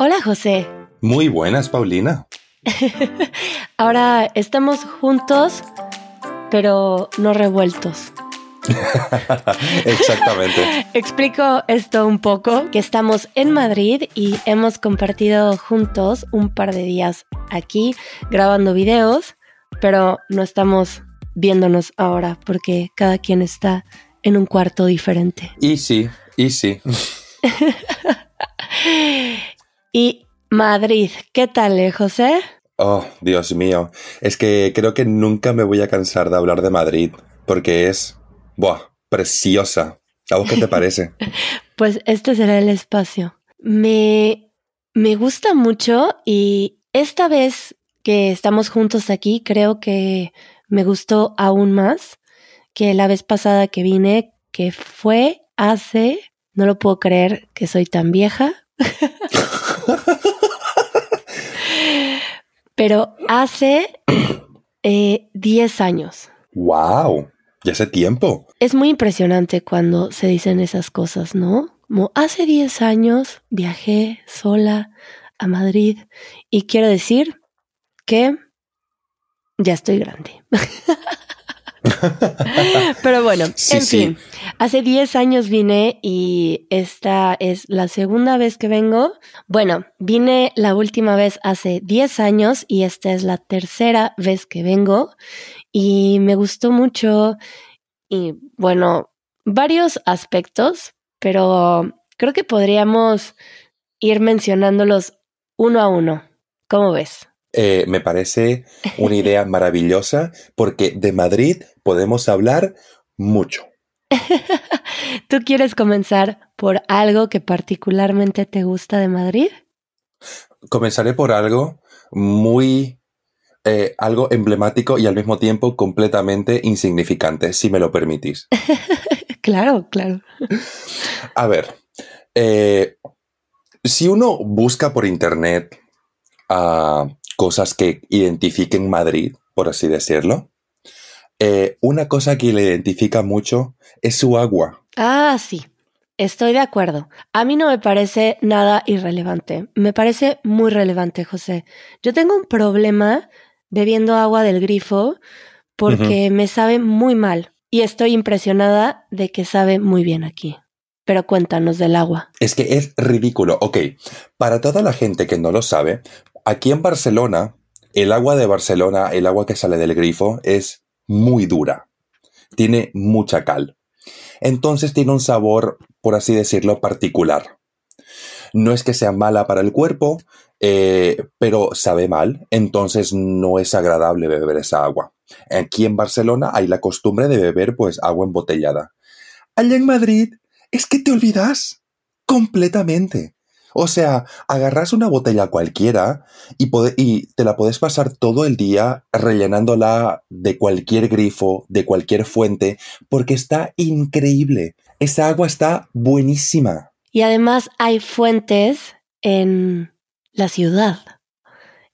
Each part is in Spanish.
Hola José. Muy buenas, Paulina. Ahora estamos juntos, pero no revueltos. Exactamente. Explico esto un poco, que estamos en Madrid y hemos compartido juntos un par de días aquí grabando videos, pero no estamos viéndonos ahora porque cada quien está en un cuarto diferente. Y sí, y sí. Y Madrid, ¿qué tal, eh, José? Oh, Dios mío. Es que creo que nunca me voy a cansar de hablar de Madrid, porque es, buah, preciosa. ¿A vos qué te parece? pues este será el espacio. Me, me gusta mucho y esta vez que estamos juntos aquí, creo que me gustó aún más que la vez pasada que vine, que fue hace, no lo puedo creer que soy tan vieja. Pero hace 10 eh, años. ¡Wow! Ya hace tiempo. Es muy impresionante cuando se dicen esas cosas, ¿no? Como hace 10 años viajé sola a Madrid y quiero decir que ya estoy grande. Pero bueno, en fin, hace 10 años vine y esta es la segunda vez que vengo. Bueno, vine la última vez hace 10 años y esta es la tercera vez que vengo y me gustó mucho y bueno, varios aspectos, pero creo que podríamos ir mencionándolos uno a uno. ¿Cómo ves? Eh, me parece una idea maravillosa porque de Madrid podemos hablar mucho. ¿Tú quieres comenzar por algo que particularmente te gusta de Madrid? Comenzaré por algo muy, eh, algo emblemático y al mismo tiempo completamente insignificante, si me lo permitís. claro, claro. A ver, eh, si uno busca por internet a cosas que identifiquen Madrid, por así decirlo. Eh, una cosa que le identifica mucho es su agua. Ah, sí. Estoy de acuerdo. A mí no me parece nada irrelevante. Me parece muy relevante, José. Yo tengo un problema bebiendo agua del grifo porque me sabe muy mal y estoy impresionada de que sabe muy bien aquí. Pero cuéntanos del agua. Es que es ridículo. Ok, para toda la gente que no lo sabe, Aquí en Barcelona, el agua de Barcelona, el agua que sale del grifo, es muy dura. Tiene mucha cal. Entonces tiene un sabor, por así decirlo, particular. No es que sea mala para el cuerpo, eh, pero sabe mal, entonces no es agradable beber esa agua. Aquí en Barcelona hay la costumbre de beber pues agua embotellada. Allá en Madrid es que te olvidas completamente. O sea, agarras una botella cualquiera y, te la puedes pasar todo el día rellenándola de cualquier grifo, de cualquier fuente, porque está increíble. Esa agua está buenísima. Y además hay fuentes en la ciudad,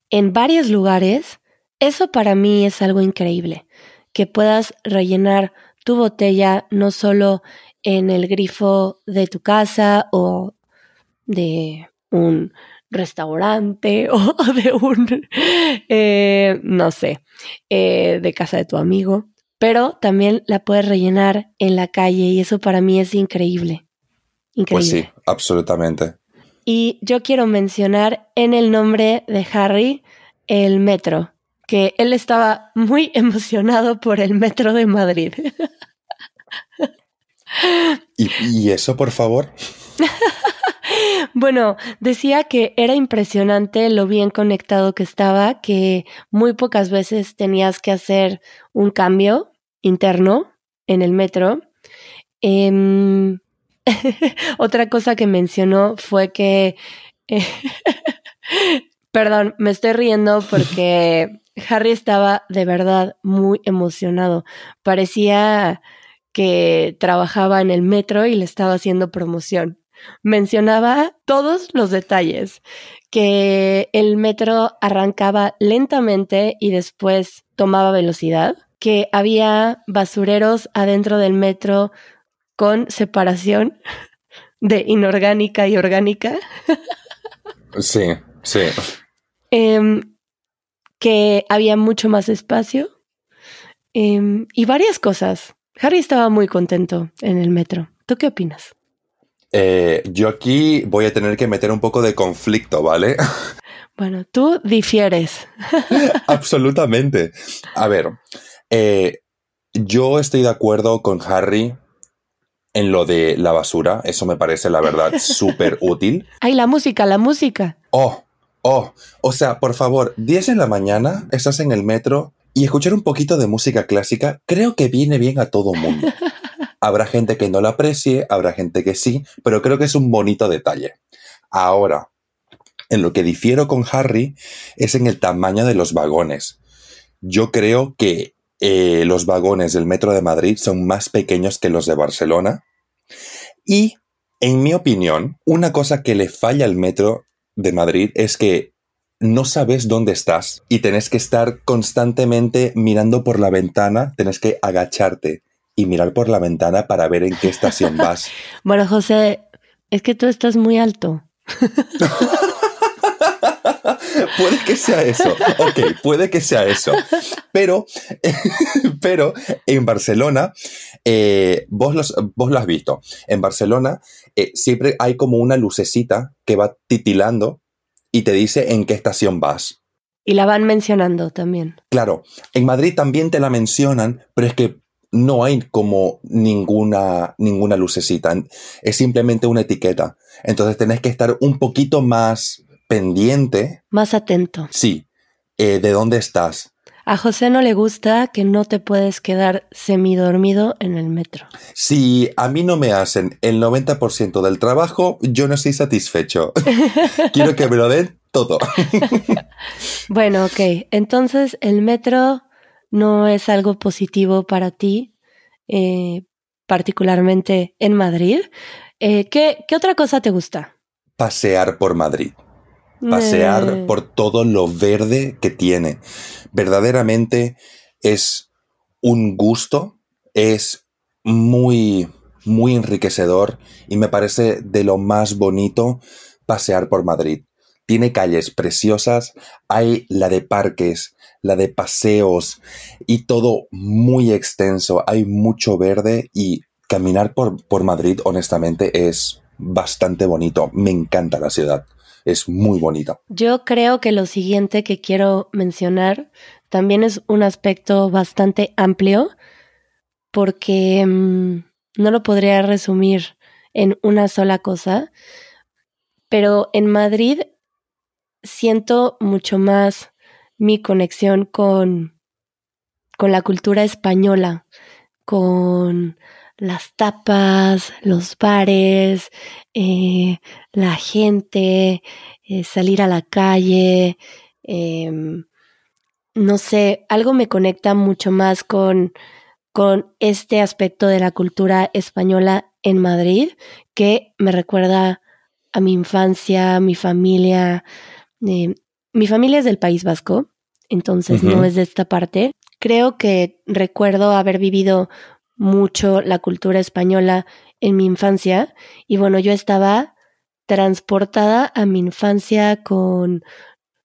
en varios lugares. Eso para mí es algo increíble, que puedas rellenar tu botella no solo en el grifo de tu casa o de un restaurante o de un, eh, no sé, eh, de casa de tu amigo, pero también la puedes rellenar en la calle y eso para mí es increíble. Increíble. Pues sí, absolutamente. Y yo quiero mencionar en el nombre de Harry el metro, que él estaba muy emocionado por el metro de Madrid. ¿Y, y eso, por favor? Bueno, decía que era impresionante lo bien conectado que estaba, que muy pocas veces tenías que hacer un cambio interno en el metro. Em, otra cosa que mencionó fue que... perdón, me estoy riendo porque Harry estaba de verdad muy emocionado. Parecía que trabajaba en el metro y le estaba haciendo promoción mencionaba todos los detalles, que el metro arrancaba lentamente y después tomaba velocidad, que había basureros adentro del metro con separación de inorgánica y orgánica. Sí, sí. Em, que había mucho más espacio em, y varias cosas. Harry estaba muy contento en el metro. ¿Tú qué opinas? Eh, yo aquí voy a tener que meter un poco de conflicto, ¿vale? Bueno, tú difieres. Absolutamente. A ver, eh, yo estoy de acuerdo con Harry en lo de la basura. Eso me parece, la verdad, súper útil. Ay, la música, la música. Oh, oh. O sea, por favor, 10 en la mañana, estás en el metro y escuchar un poquito de música clásica creo que viene bien a todo mundo. Habrá gente que no lo aprecie, habrá gente que sí, pero creo que es un bonito detalle. Ahora, en lo que difiero con Harry es en el tamaño de los vagones. Yo creo que eh, los vagones del metro de Madrid son más pequeños que los de Barcelona. Y, en mi opinión, una cosa que le falla al metro de Madrid es que no sabes dónde estás y tenés que estar constantemente mirando por la ventana, tenés que agacharte y mirar por la ventana para ver en qué estación vas. bueno, José, es que tú estás muy alto. puede que sea eso. Ok, puede que sea eso. Pero, pero en Barcelona, eh, vos, vos lo has visto. En Barcelona eh, siempre hay como una lucecita que va titilando y te dice en qué estación vas. Y la van mencionando también. Claro, en Madrid también te la mencionan, pero es que no hay como ninguna, ninguna lucecita. Es simplemente una etiqueta. Entonces tenés que estar un poquito más pendiente. Más atento. Sí. Eh, ¿De dónde estás? A José no le gusta que no te puedes quedar semidormido en el metro. Si a mí no me hacen el 90% del trabajo, yo no estoy satisfecho. Quiero que me lo den todo. bueno, ok. Entonces el metro no es algo positivo para ti, eh, particularmente en Madrid. Eh, ¿qué, ¿Qué otra cosa te gusta? Pasear por Madrid pasear por todo lo verde que tiene. Verdaderamente es un gusto, es muy, muy enriquecedor y me parece de lo más bonito pasear por Madrid. Tiene calles preciosas, hay la de parques, la de paseos y todo muy extenso, hay mucho verde y caminar por, por Madrid honestamente es bastante bonito, me encanta la ciudad. Es muy bonita. Yo creo que lo siguiente que quiero mencionar también es un aspecto bastante amplio porque mm, no lo podría resumir en una sola cosa, pero en Madrid siento mucho más mi conexión con, con la cultura española, con las tapas, los bares, eh, la gente, eh, salir a la calle, em, no sé, algo me conecta mucho más con, con este aspecto de la cultura española en Madrid que me recuerda a mi infancia, a mi familia. Em, mi familia es del País Vasco, entonces no es de esta parte. Creo que recuerdo haber vivido mucho la cultura española en mi infancia y bueno, yo estaba transportada a mi infancia con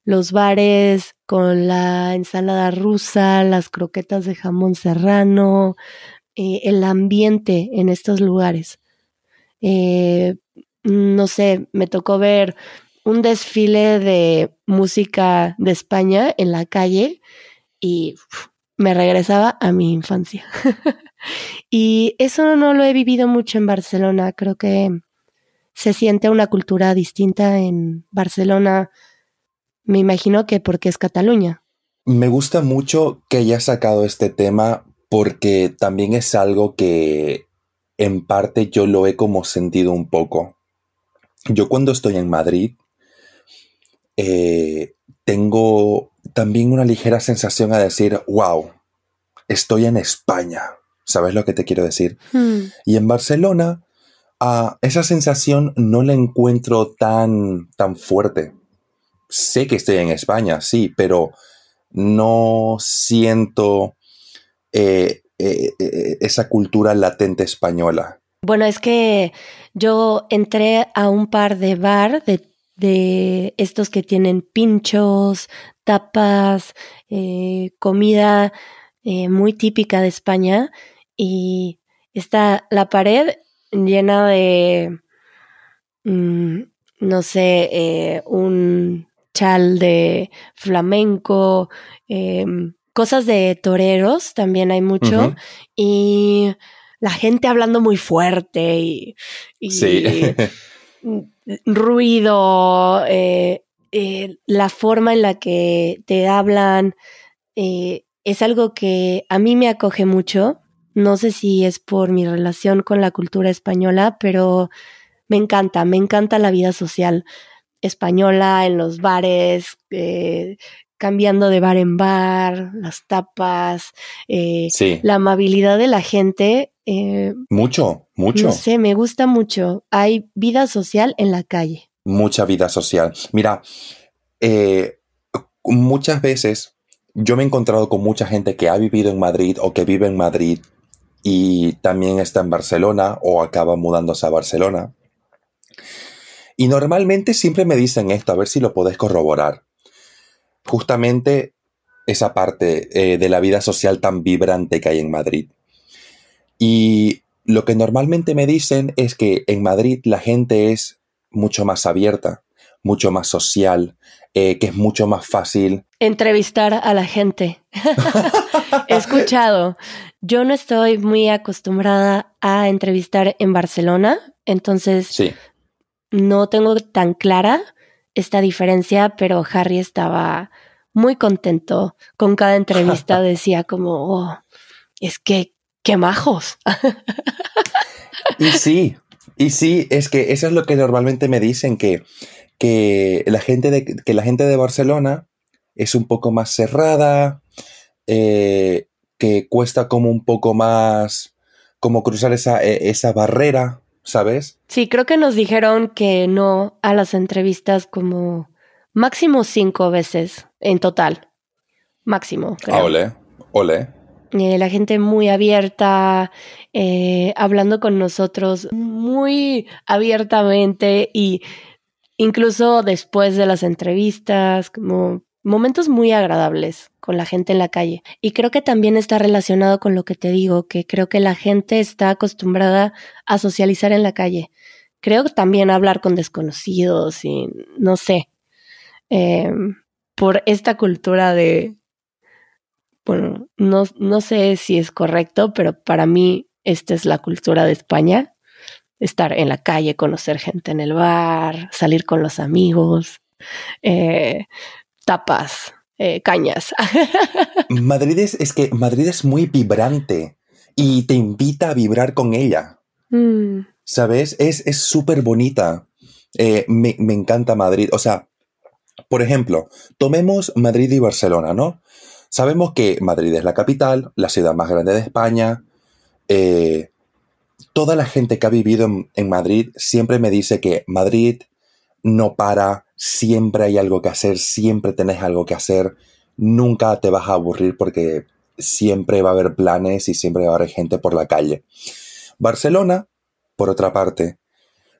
los bares, con la ensalada rusa, las croquetas de jamón serrano, eh, el ambiente en estos lugares. Eh, no sé, me tocó ver un desfile de música de España en la calle y me regresaba a mi infancia. y eso no lo he vivido mucho en Barcelona. Creo que se siente una cultura distinta en Barcelona. Me imagino que porque es Cataluña. Me gusta mucho que hayas sacado este tema porque también es algo que en parte yo lo he como sentido un poco. Yo cuando estoy en Madrid eh, tengo también una ligera sensación a decir, wow, estoy en España. ¿Sabes lo que te quiero decir? Hmm. Y en Barcelona, uh, esa sensación no la encuentro tan, tan fuerte. Sé que estoy en España, sí, pero no siento eh, eh, eh, esa cultura latente española. Bueno, es que yo entré a un par de bar, de, de estos que tienen pinchos, tapas, eh, comida eh, muy típica de España y está la pared llena de, mm, no sé, eh, un chal de flamenco, em, cosas de toreros también hay mucho y la gente hablando muy fuerte y, ruido, eh, eh, la forma en la que te hablan, eh, es algo que a mí me acoge mucho. No sé si es por mi relación con la cultura española, pero me encanta, me encanta la vida social española en los bares, cambiando de bar en bar, las tapas, la amabilidad de la gente eh, mucho, mucho. No sé, me gusta mucho. Hay vida social en la calle. Mucha vida social. Mira, eh, muchas veces yo me he encontrado con mucha gente que ha vivido en Madrid o que vive en Madrid y también está en Barcelona o acaba mudándose a Barcelona. Y normalmente siempre me dicen esto, a ver si lo podés corroborar. Justamente esa parte eh, de la vida social tan vibrante que hay en Madrid. Y lo que normalmente me dicen es que en Madrid la gente es mucho más abierta, mucho más social, eh, que es mucho más fácil. Entrevistar a la gente. He escuchado. Yo no estoy muy acostumbrada a entrevistar en Barcelona, entonces no tengo tan clara esta diferencia, pero Harry estaba muy contento con cada entrevista. Decía como, oh, es que ¡Qué majos! y sí, y sí, es que eso es lo que normalmente me dicen, que, que, la, gente de, que la gente de Barcelona es un poco más cerrada, eh, que cuesta como un poco más, como cruzar esa, e, esa barrera, ¿sabes? Sí, creo que nos dijeron que no a las entrevistas como máximo cinco veces en total. Máximo. Creo. Ah, ole, ole. Eh, la gente muy abierta, eh, hablando con nosotros muy abiertamente y incluso después de las entrevistas, como momentos muy agradables con la gente en la calle. Y creo que también está relacionado con lo que te digo, que creo que la gente está acostumbrada a socializar en la calle. Creo que también hablar con desconocidos y no sé, em, por esta cultura de bueno, no, no sé si es correcto, pero para mí esta es la cultura de España. Estar en la calle, conocer gente en el bar, salir con los amigos, eh, tapas, eh, cañas. Madrid es, es, que Madrid es muy vibrante y te invita a vibrar con ella. Mm. ¿Sabes? Es súper bonita. Eh, me, me encanta Madrid. O sea, por ejemplo, tomemos Madrid y Barcelona, ¿no? Sabemos que Madrid es la capital, la ciudad más grande de España. Eh, toda la gente que ha vivido en, Madrid siempre me dice que Madrid no para, siempre hay algo que hacer, siempre tenés algo que hacer, nunca te vas a aburrir porque siempre va a haber planes y siempre va a haber gente por la calle. Barcelona, por otra parte,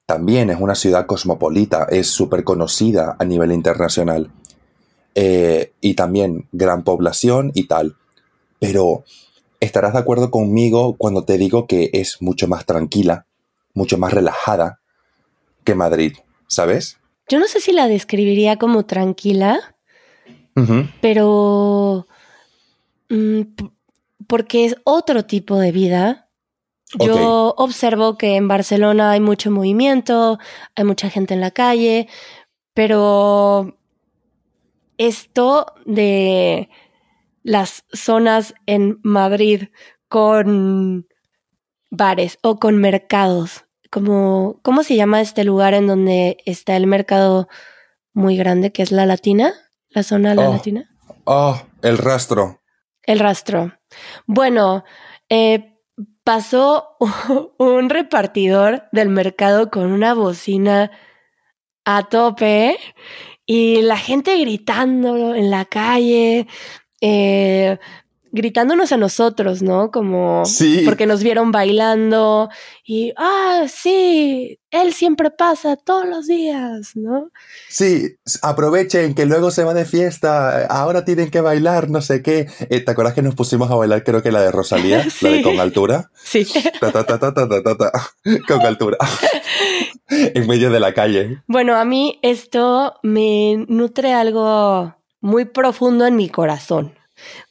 también es una ciudad cosmopolita, es súper conocida a nivel internacional. Eh, y también gran población y tal. Pero estarás de acuerdo conmigo cuando te digo que es mucho más tranquila, mucho más relajada que Madrid, ¿sabes? Yo no sé si la describiría como tranquila, pero mm, porque es otro tipo de vida. Yo observo que en Barcelona hay mucho movimiento, hay mucha gente en la calle, pero esto de las zonas en Madrid con bares o con mercados. Como, ¿Cómo se llama este lugar en donde está el mercado muy grande, que es la Latina? ¿La zona La oh. Latina? Oh, el rastro. El rastro. Bueno, eh, pasó un repartidor del mercado con una bocina a tope y la gente gritando en la calle, eh, gritándonos a nosotros, ¿no? Como Sí. porque nos vieron bailando y, ah, sí, él siempre pasa todos los días, ¿no? Sí, aprovechen que luego se va de fiesta, ahora tienen que bailar, no sé qué. Eh, ¿Te acuerdas que nos pusimos a bailar, creo que la de Rosalía, la de con altura? Sí. Ta, ta, ta. Con altura. en medio de la calle. Bueno, a mí esto me nutre algo muy profundo en mi corazón.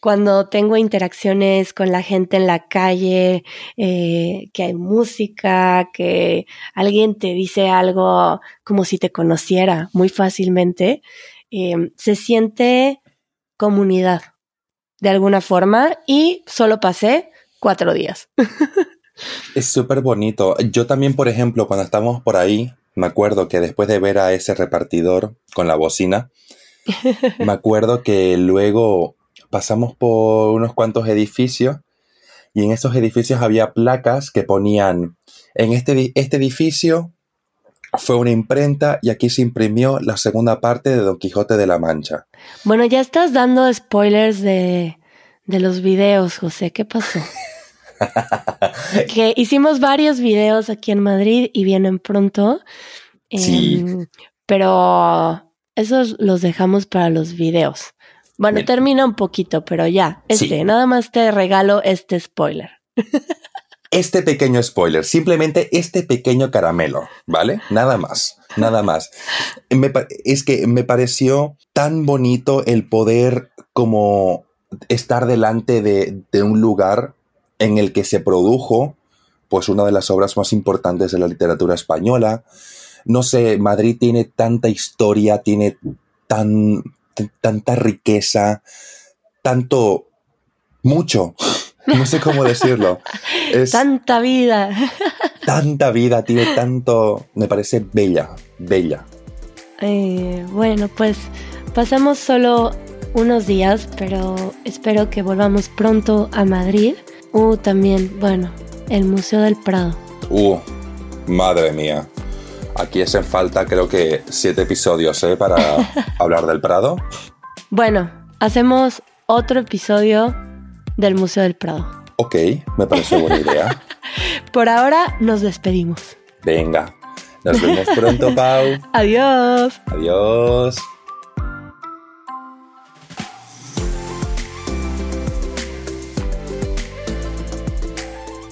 Cuando tengo interacciones con la gente en la calle, eh, que hay música, que alguien te dice algo como si te conociera muy fácilmente, eh, se siente comunidad de alguna forma y solo pasé cuatro días. Es súper bonito. Yo también, por ejemplo, cuando estábamos por ahí, me acuerdo que después de ver a ese repartidor con la bocina, me acuerdo que luego pasamos por unos cuantos edificios y en esos edificios había placas que ponían, en este, este edificio fue una imprenta y aquí se imprimió la segunda parte de Don Quijote de la Mancha. Bueno, ya estás dando spoilers de, de los videos, José. ¿Qué pasó? que hicimos varios videos aquí en Madrid y vienen pronto. Sí. Em, pero esos los dejamos para los videos. Bueno, termina un poquito, pero ya, este, Sí. nada más te regalo este spoiler. Este pequeño spoiler, simplemente este pequeño caramelo, ¿vale? Nada más, nada más. Me es que me pareció tan bonito el poder como estar delante de, de un lugar en el que se produjo pues una de las obras más importantes de la literatura española. No sé, Madrid tiene tanta historia, tiene tan, tanta riqueza, tanto, mucho, no sé cómo decirlo. Es Tanta vida. tanta vida, tiene tanto, me parece bella, bella. Eh, bueno, pues pasamos solo unos días, pero espero que volvamos pronto a Madrid. Uh, también, bueno, el Museo del Prado. Uh, madre mía. Aquí hacen falta creo que siete episodios, ¿eh? Para hablar del Prado. Bueno, hacemos otro episodio del Museo del Prado. Ok, me parece buena idea. Por ahora nos despedimos. Venga, nos vemos pronto, Pau. Adiós. Adiós.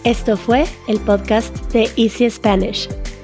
Esto fue el podcast de Easy Spanish.